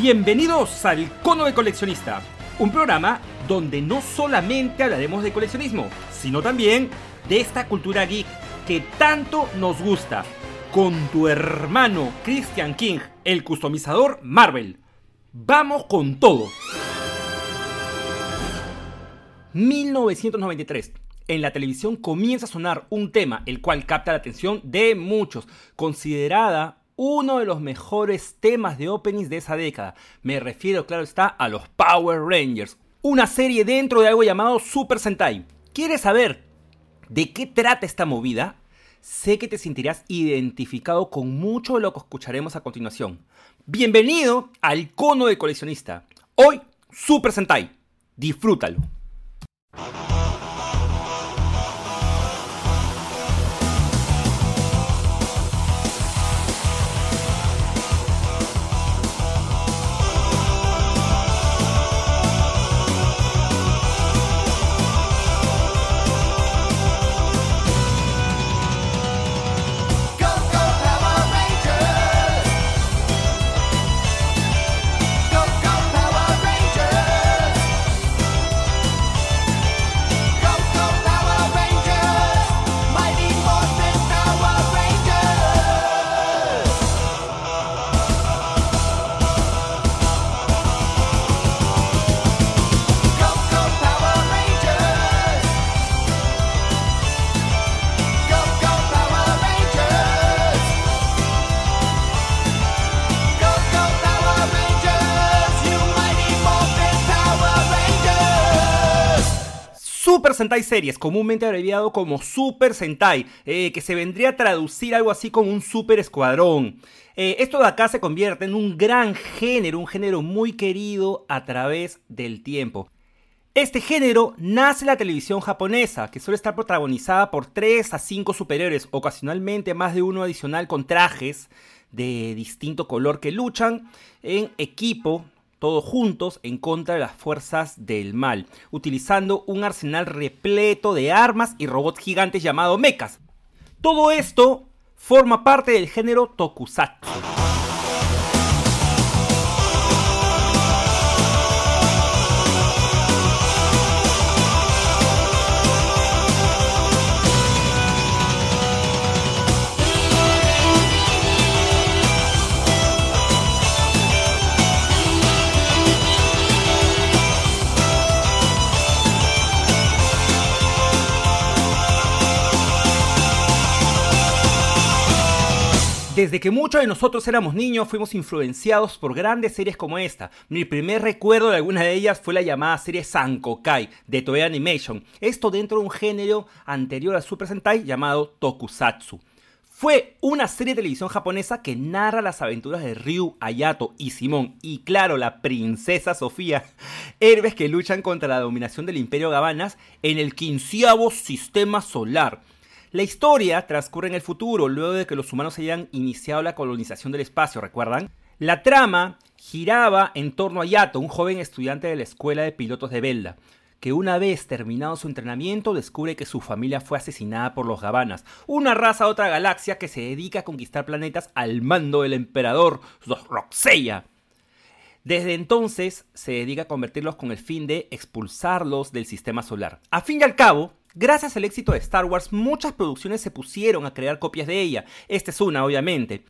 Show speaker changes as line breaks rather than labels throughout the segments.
Bienvenidos al Cono de Coleccionista, un programa donde no solamente hablaremos de coleccionismo, sino también de esta cultura geek que tanto nos gusta, con tu hermano Christian King, el customizador Marvel. Vamos con todo. 1993. En la televisión comienza a sonar un tema el cual capta la atención de muchos, considerada uno de los mejores temas de openings de esa década. Me refiero, claro está, a los Power Rangers, una serie dentro de algo llamado Super Sentai. ¿Quieres saber de qué trata esta movida? Sé que te sentirás identificado con mucho de lo que escucharemos a continuación. Bienvenido al cono de coleccionista. Hoy, Super Sentai. Disfrútalo. Super Sentai Series, comúnmente abreviado como Super Sentai, eh, que se vendría a traducir algo así como un super escuadrón. Eh, esto de acá se convierte en un gran género, un género muy querido a través del tiempo. Este género nace en la televisión japonesa, que suele estar protagonizada por 3 a 5 superiores, ocasionalmente más de uno adicional con trajes de distinto color que luchan en equipo, todos juntos, en contra de las fuerzas del mal, utilizando un arsenal repleto de armas y robots gigantes llamados mechas. Todo esto forma parte del género tokusatsu. Desde que muchos de nosotros éramos niños fuimos influenciados por grandes series como esta. Mi primer recuerdo de alguna de ellas fue la llamada serie Sankokai de Toei Animation. Esto dentro de un género anterior al Super Sentai llamado Tokusatsu. Fue una serie de televisión japonesa que narra las aventuras de Ryu, Ayato y Simón, y claro, la princesa Sofía, héroes que luchan contra la dominación del Imperio Gabanas en el quinceavo sistema solar. La historia transcurre en el futuro, luego de que los humanos hayan iniciado la colonización del espacio, ¿recuerdan? La trama giraba en torno a Yato, un joven estudiante de la escuela de pilotos de Belda, que una vez terminado su entrenamiento descubre que su familia fue asesinada por los Gabanas, una raza de otra galaxia que se dedica a conquistar planetas al mando del emperador Roxeya. Desde entonces se dedica a convertirlos con el fin de expulsarlos del sistema solar. A fin y al cabo, gracias al éxito de Star Wars, muchas producciones se pusieron a crear copias de ella. Esta es una, obviamente.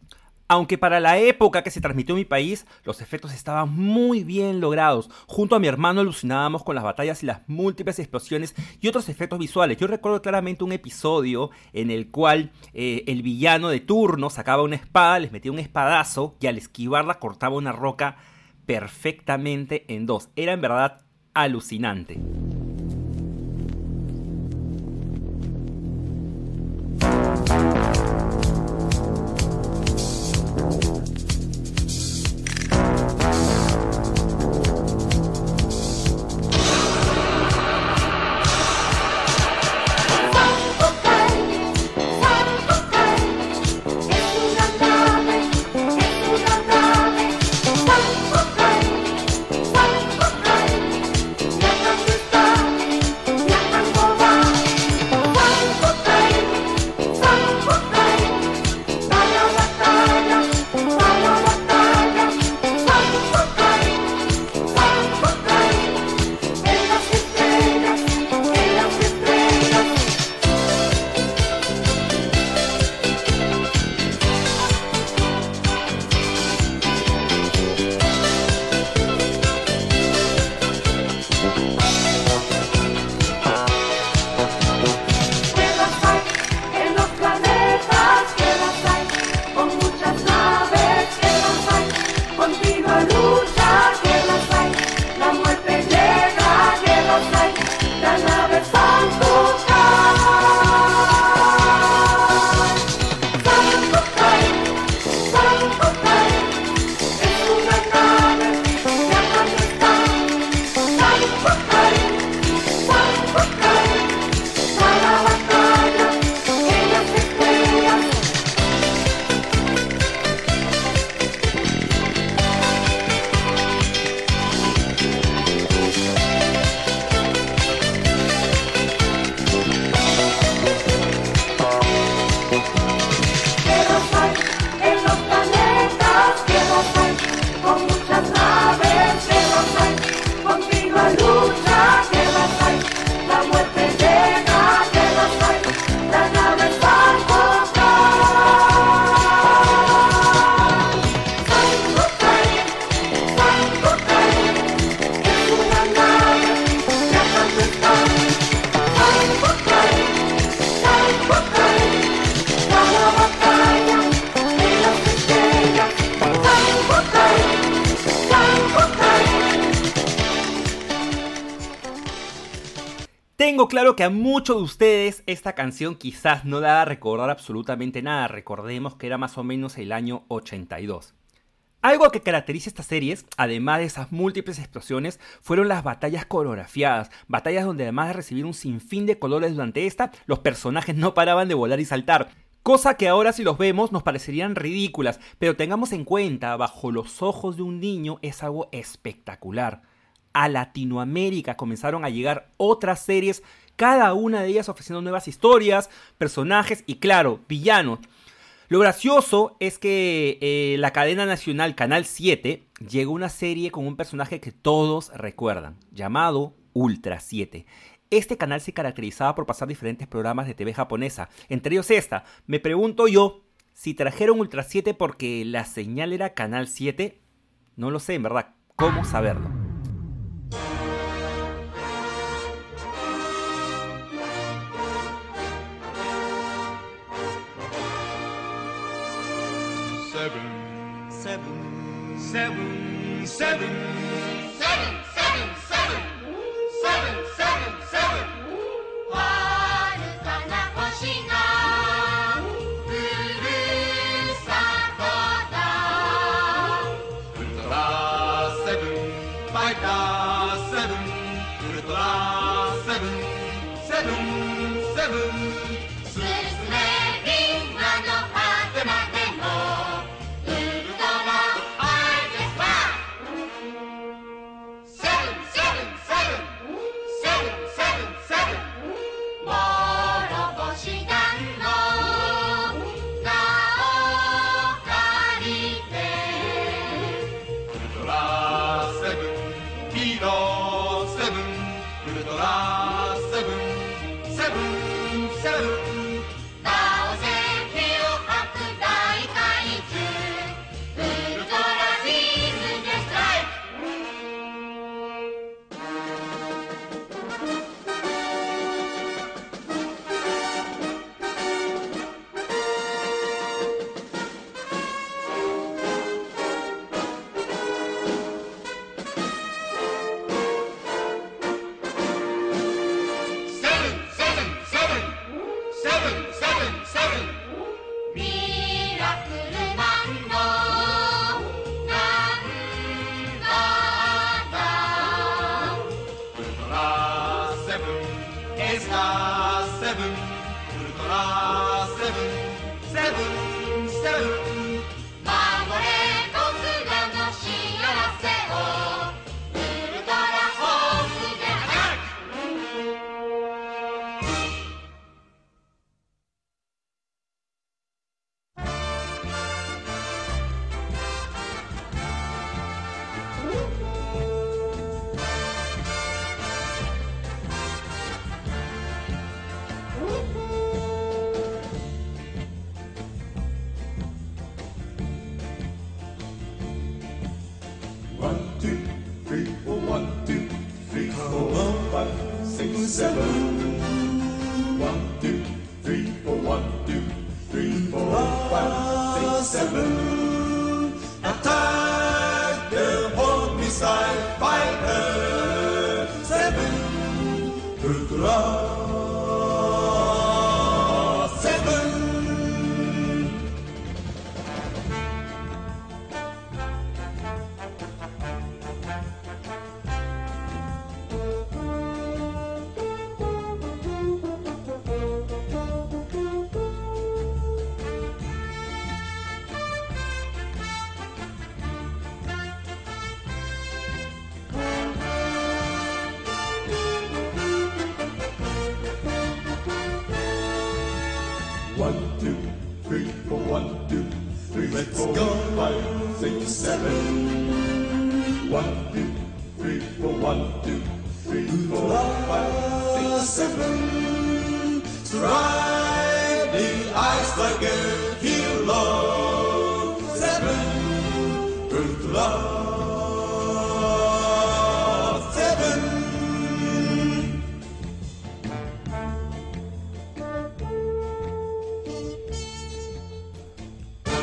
Aunque para la época que se transmitió en mi país, los efectos estaban muy bien logrados. Junto a mi hermano alucinábamos con las batallas y las múltiples explosiones y otros efectos visuales. Yo recuerdo claramente un episodio en el cual eh, el villano de turno sacaba una espada, les metía un espadazo y al esquivarla cortaba una roca perfectamente en dos. Era en verdad alucinante. Claro que a muchos de ustedes esta canción quizás no da a recordar absolutamente nada. Recordemos que era más o menos el año 82. Algo que caracteriza estas series, además de esas múltiples explosiones, fueron las batallas coreografiadas, batallas donde además de recibir un sinfín de colores durante esta, los personajes no paraban de volar y saltar. Cosa que ahora si los vemos nos parecerían ridículas, pero tengamos en cuenta, bajo los ojos de un niño es algo espectacular. A Latinoamérica comenzaron a llegar otras series, cada una de ellas ofreciendo nuevas historias, personajes y claro, villanos. Lo gracioso es que eh, la cadena nacional Canal 7 llegó una serie con un personaje que todos recuerdan, llamado Ultra 7. Este canal se caracterizaba por pasar diferentes programas de TV japonesa, entre ellos esta. Me pregunto yo, si trajeron Ultra 7 porque la señal era Canal 7, no lo sé, en verdad, ¿cómo saberlo?
Seven,
seven,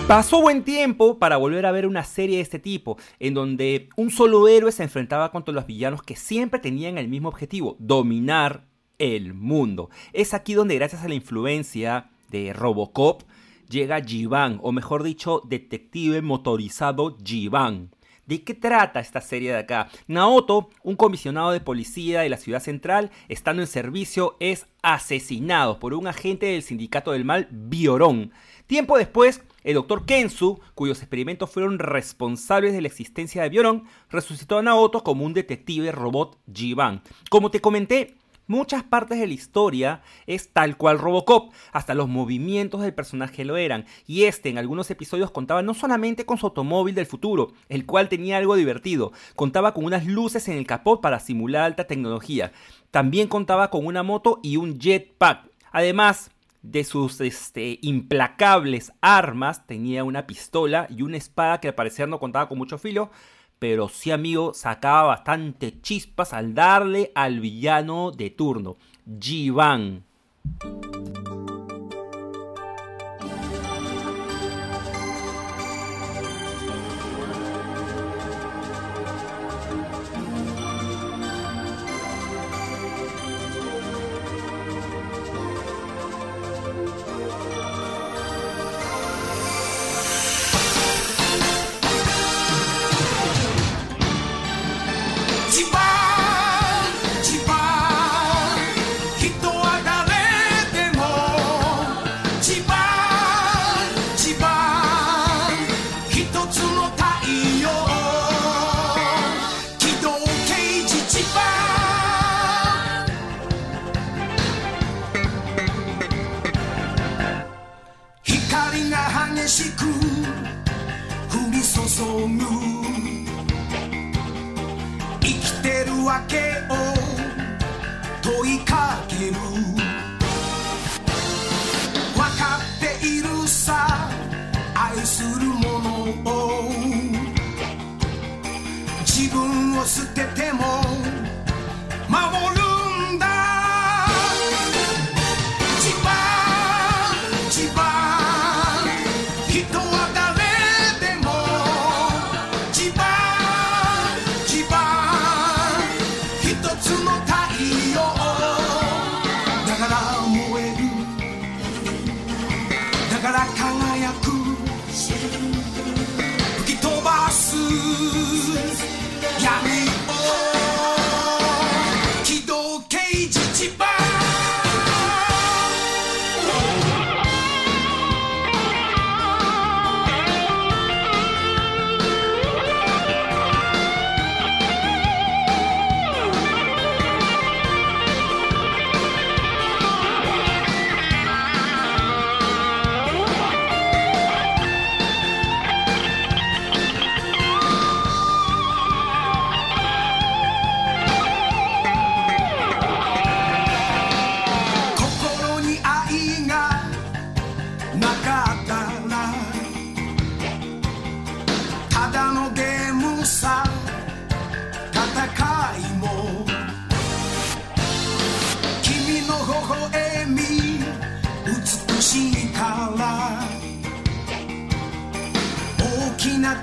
Pasó buen tiempo para volver a ver una serie de este tipo, en donde un solo héroe se enfrentaba contra los villanos que siempre tenían el mismo objetivo, dominar
el mundo. Es aquí donde gracias a la influencia de Robocop llega Jivan, o mejor dicho, detective motorizado Jivan. ¿De qué trata esta serie de acá? Naoto, un comisionado de policía de la ciudad central, estando en servicio, es asesinado por un agente del sindicato del mal, Biorón. Tiempo después, el doctor Kensu, cuyos experimentos fueron responsables de la existencia de Biorón, resucitó a Naoto como un detective robot Jivan. Como te comenté, Muchas partes de la historia es tal cual Robocop, hasta los movimientos del personaje lo eran, y este en algunos episodios contaba no solamente con su automóvil del futuro, el cual tenía algo divertido, contaba con unas luces en el capot para simular alta tecnología, también contaba con una moto y un jetpack. Además, de sus este, implacables armas, tenía una pistola y una espada que al parecer no contaba con mucho filo, pero sí amigo sacaba bastante chispas al darle al villano de turno, Jivan.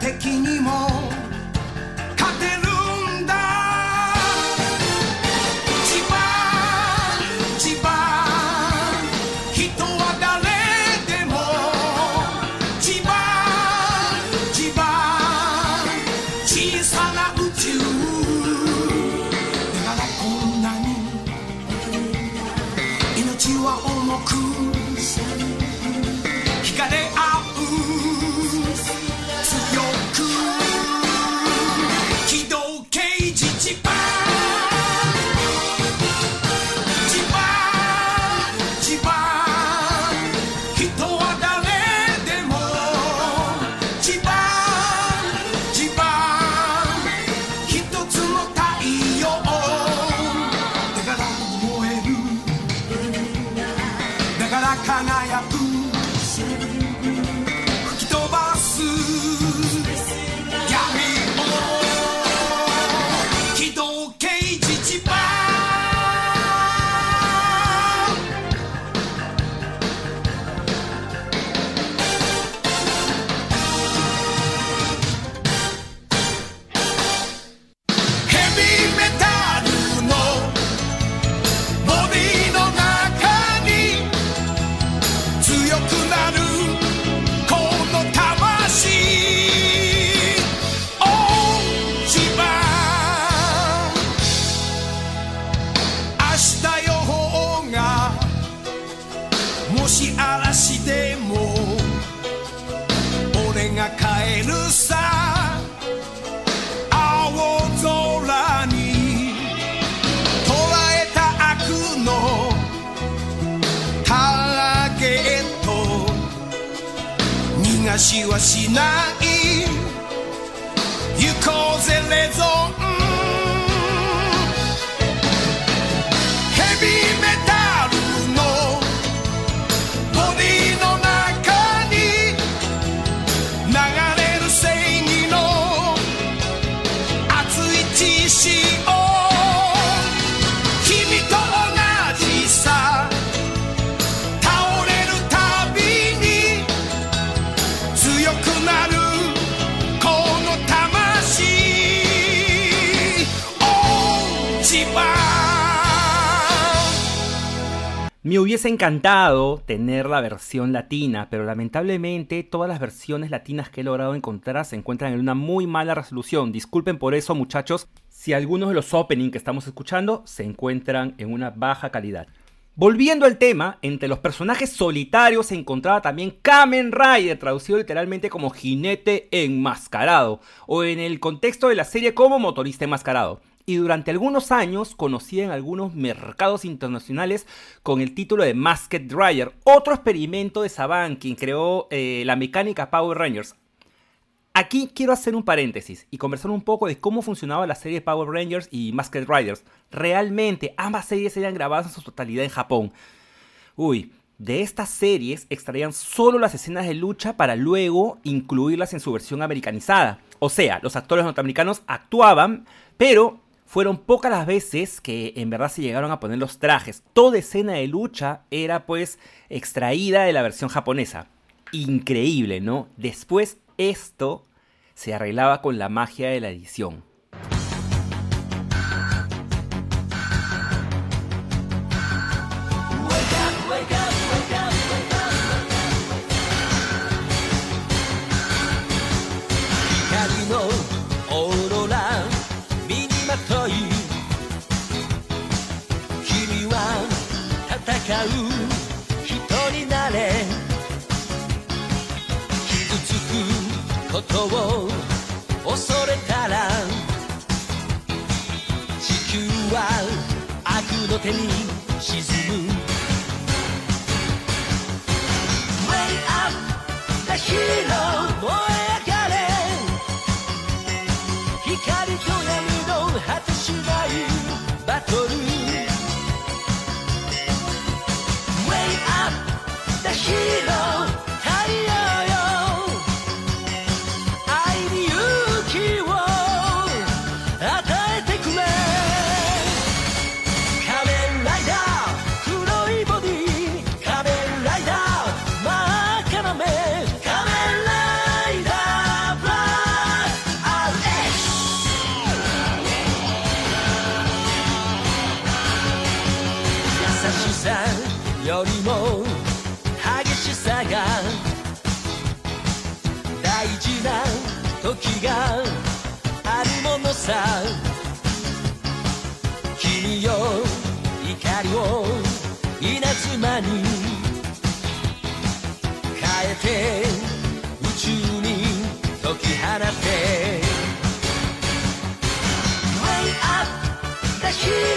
的にも話はしない。行こうぜレゾン。
Me hubiese encantado tener la versión latina, pero lamentablemente todas las versiones latinas que he logrado encontrar se encuentran en una muy mala resolución. Disculpen por eso, muchachos, si algunos de los openings que estamos escuchando se encuentran en una baja calidad. Volviendo al tema, entre los personajes solitarios se encontraba también Kamen Rider, traducido literalmente como jinete enmascarado, o en el contexto de la serie como motorista enmascarado. Y durante algunos años conocía en algunos mercados internacionales con el título de Masked Rider, otro experimento de Saban, quien creó eh, la mecánica Power Rangers. Aquí quiero hacer un paréntesis y conversar un poco de cómo funcionaba la serie Power Rangers y Masked Riders. Realmente ambas series eran grabadas en su totalidad en Japón. Uy, de estas series extraían solo las escenas de lucha para luego incluirlas en su versión americanizada. O sea, los actores norteamericanos actuaban, pero fueron pocas las veces que en verdad se llegaron a poner los trajes. Toda escena de lucha era pues extraída de la versión japonesa. Increíble, ¿no? Después esto se arreglaba con la magia de la edición.「
戦う人になれ」「傷つくことを恐れたら」「地球は悪の手に沈む」「怒りを稲妻に変えて宇宙に解き放て Way up the hill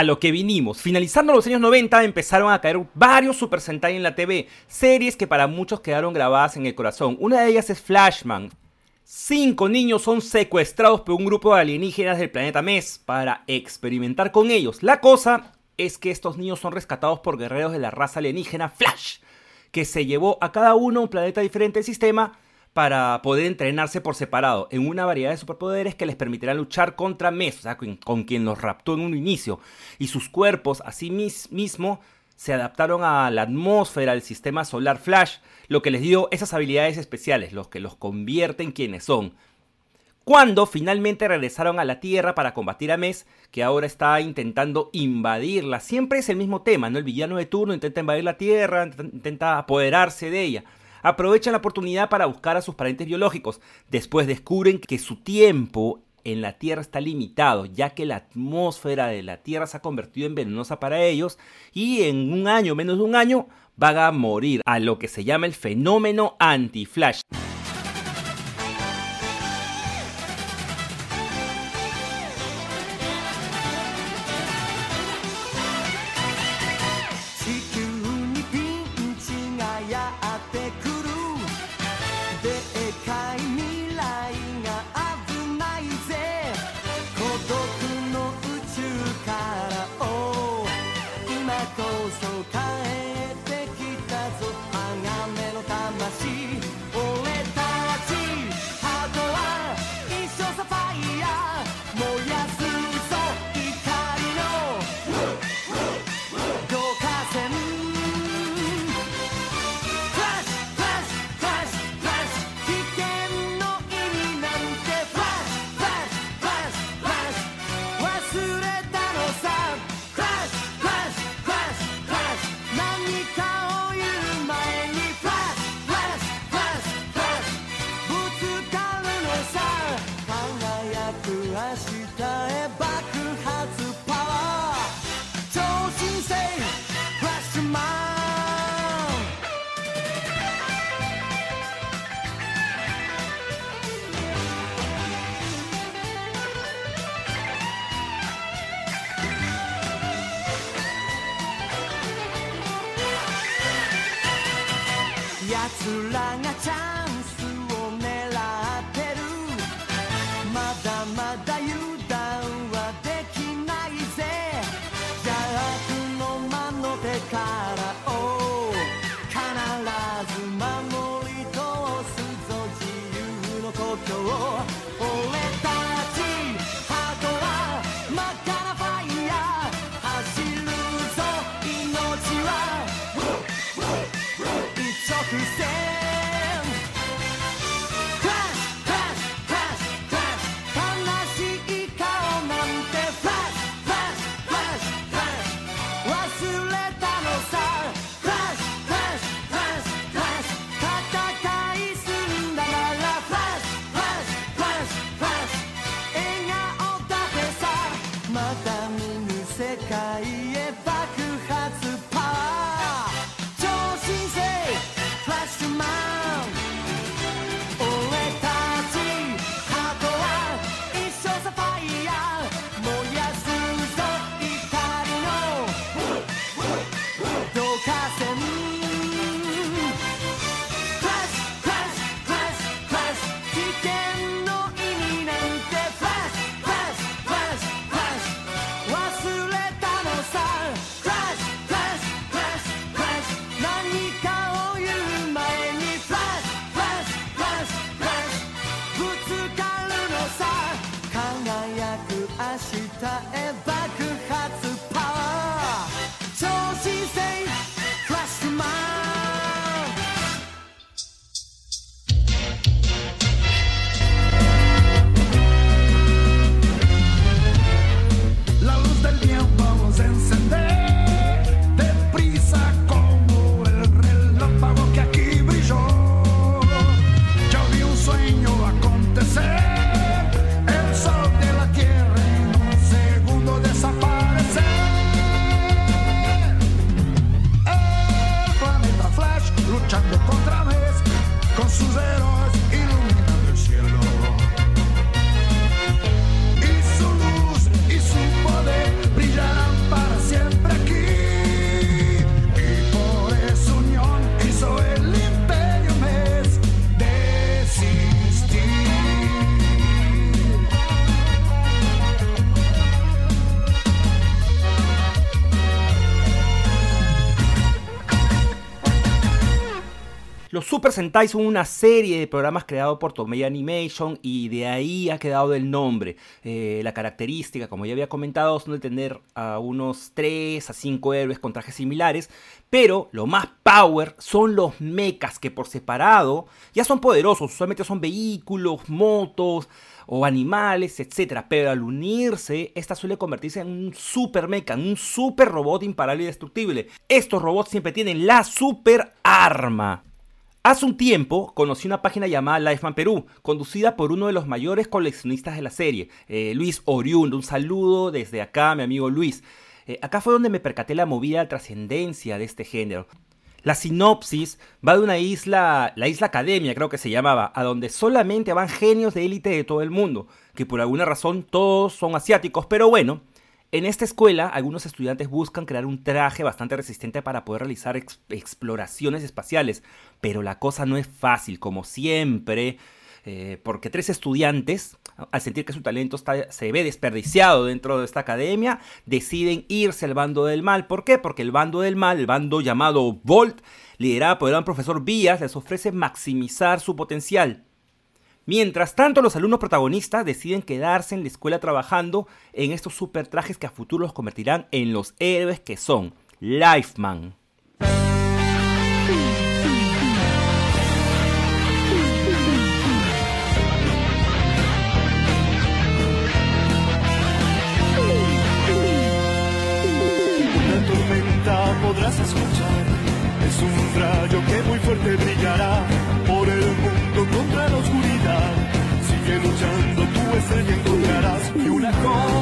a lo que vinimos. Finalizando los años 90 empezaron a caer varios Super Sentai en la TV, series que para muchos quedaron grabadas en el corazón. Una de ellas es Flashman. Cinco niños son secuestrados por un grupo de alienígenas del planeta Mes para experimentar con ellos. La cosa es que estos niños son rescatados por guerreros de la raza alienígena Flash, que se llevó a cada uno un planeta diferente del sistema para poder entrenarse por separado en una variedad de superpoderes que les permitirá luchar contra Mes, o sea, con, quien los raptó en un inicio. Y sus cuerpos, así mis, mismo, se adaptaron a la atmósfera del sistema solar Flash, lo que les dio esas habilidades especiales, los que los convierte en quienes son. Cuando finalmente regresaron a la Tierra para combatir a Mes, que ahora está intentando invadirla. Siempre es el mismo tema, ¿no? El villano de turno intenta invadir la Tierra, intenta apoderarse de ella aprovechan la oportunidad para buscar a sus parientes biológicos. Después descubren que su tiempo en la Tierra está limitado, ya que la atmósfera de la Tierra se ha convertido en venenosa para ellos y en un año, menos de un año, van a morir a lo que se llama el fenómeno anti-flash.
僕の宇宙から」「今こそ
Super Sentai son una serie de programas creados por Toei Animation y de ahí ha quedado el nombre. Eh, la característica, como ya había comentado, son de tener a unos 3 a 5 héroes con trajes similares, pero lo más power son los mechas que por separado ya son poderosos, usualmente son vehículos, motos o animales, etc. Pero al unirse, esta suele convertirse en un super mecha, en un super robot imparable y destructible. Estos robots siempre tienen la super arma. Hace un tiempo conocí una página llamada Lifeman Perú, conducida por uno de los mayores coleccionistas de la serie, eh, Luis Oriundo. Un saludo desde acá, mi amigo Luis. Eh, acá fue donde me percaté la movida trascendencia de este género. La sinopsis va de una isla, la isla Academia creo que se llamaba, a donde solamente van genios de élite de todo el mundo, que por alguna razón todos son asiáticos, pero bueno, en esta escuela, algunos estudiantes buscan crear un traje bastante resistente para poder realizar ex exploraciones espaciales, pero la cosa no es fácil, como siempre, eh, porque tres estudiantes, al sentir que su talento se ve desperdiciado dentro de esta academia, deciden irse al bando del mal. ¿Por qué? Porque el bando del mal, el bando llamado Volt, liderado por el gran profesor Vías, les ofrece maximizar su potencial. Mientras tanto, los alumnos protagonistas deciden quedarse en la escuela trabajando en estos super trajes que a futuro los convertirán en los héroes que son Lifeman.
Una tormenta podrás escuchar, es un rayo que muy fuerte brillará una joven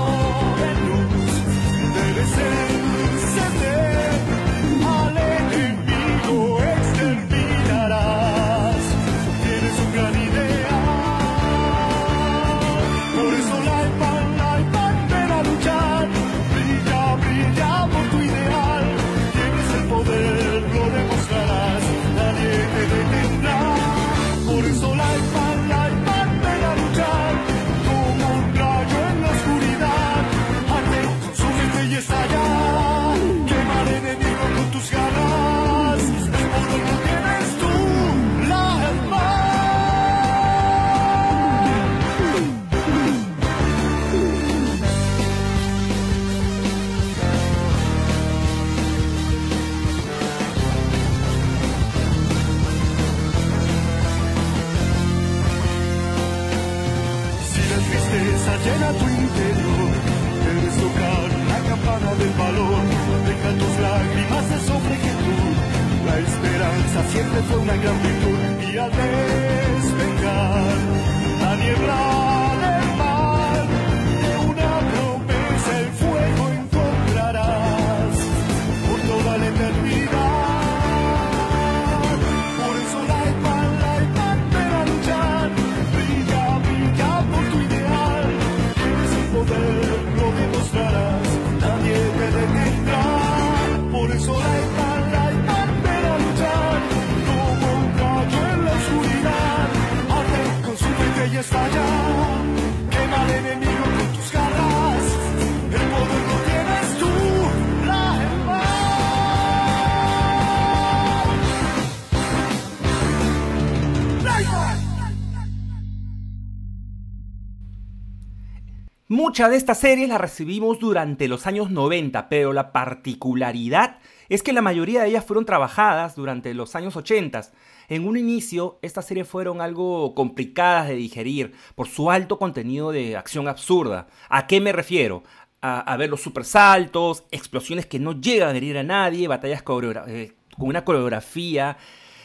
Muchas de estas series las recibimos durante los años 90, pero la particularidad es que la mayoría de ellas fueron trabajadas durante los años 80. En un inicio, estas series fueron algo complicadas de digerir por su alto contenido de acción absurda. ¿A qué me refiero? A, ver los supersaltos, explosiones que no llegan a herir a nadie, batallas eh, con una coreografía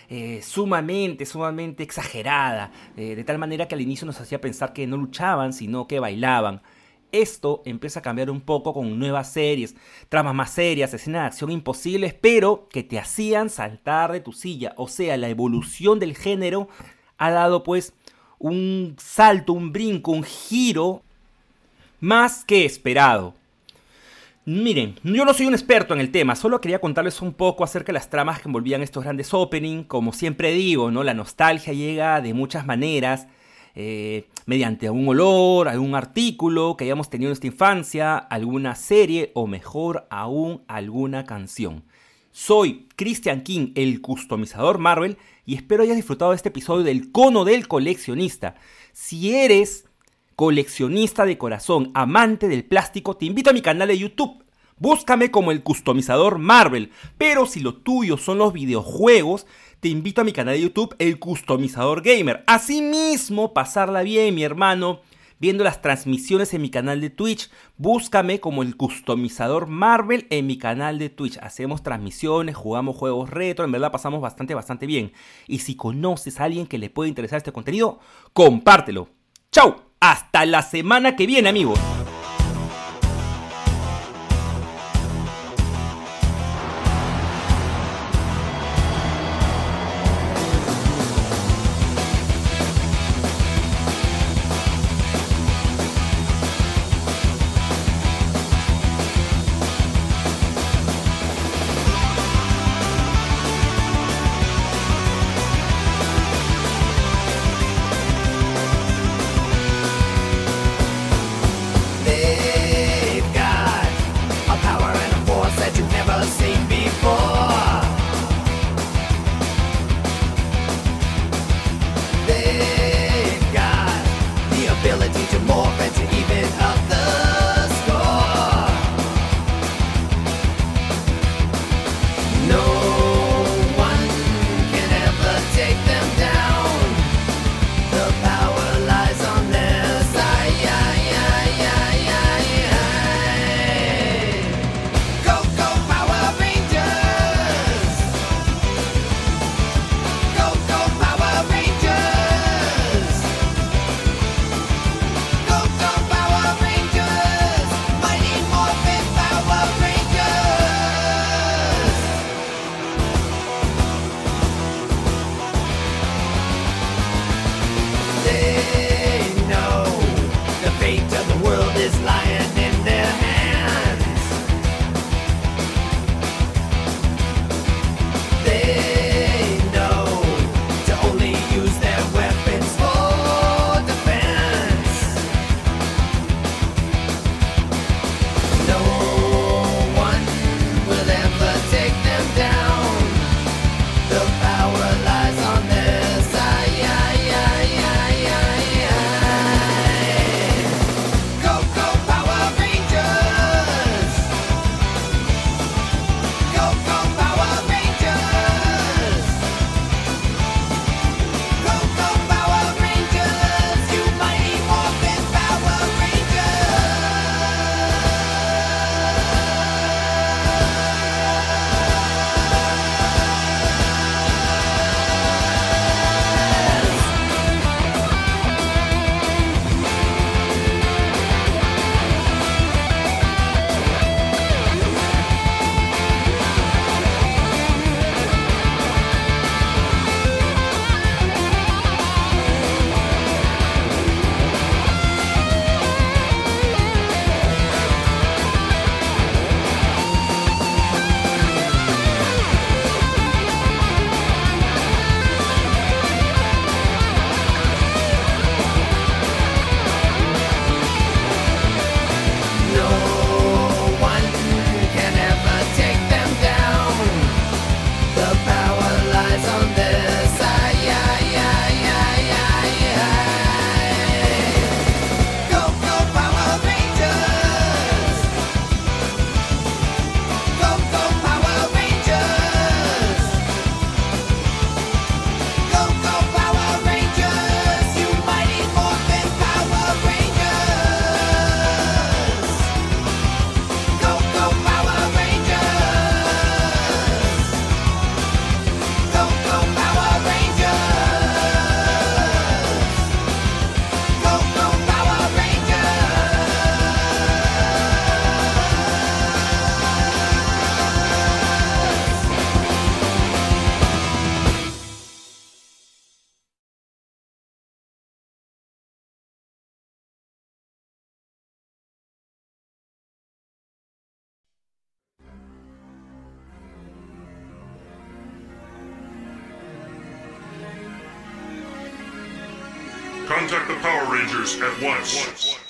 eh, sumamente, sumamente exagerada, eh, de tal manera que al inicio nos hacía pensar que no luchaban, sino que bailaban. Esto empieza a cambiar un poco con nuevas series, tramas más serias, escenas de acción imposibles, pero que te hacían saltar de tu silla. O sea, la evolución del género ha dado pues un salto, un brinco, un giro más que esperado. Miren, yo no soy un experto en el tema, solo quería contarles un poco acerca de las tramas que envolvían estos grandes openings. Como siempre digo, ¿no? La nostalgia llega de muchas maneras, eh, mediante algún olor, algún artículo que hayamos tenido en nuestra infancia, alguna serie o mejor aún alguna canción.
Soy Christian King, el customizador Marvel, y espero hayas disfrutado de este episodio del cono del coleccionista. Si eres coleccionista de corazón, amante del plástico, te invito a mi canal de YouTube. Búscame como el customizador Marvel. Pero si lo tuyo son los videojuegos, te invito a mi canal de YouTube, el customizador gamer. Asimismo, pasarla bien, mi hermano, viendo las transmisiones en mi canal de Twitch. Búscame como el customizador Marvel en mi canal de Twitch. Hacemos transmisiones, jugamos juegos retro, en verdad pasamos bastante, bastante bien. Y si conoces a alguien que le puede interesar este contenido, compártelo. ¡Chao! Hasta la semana que viene, amigos.
at once. once.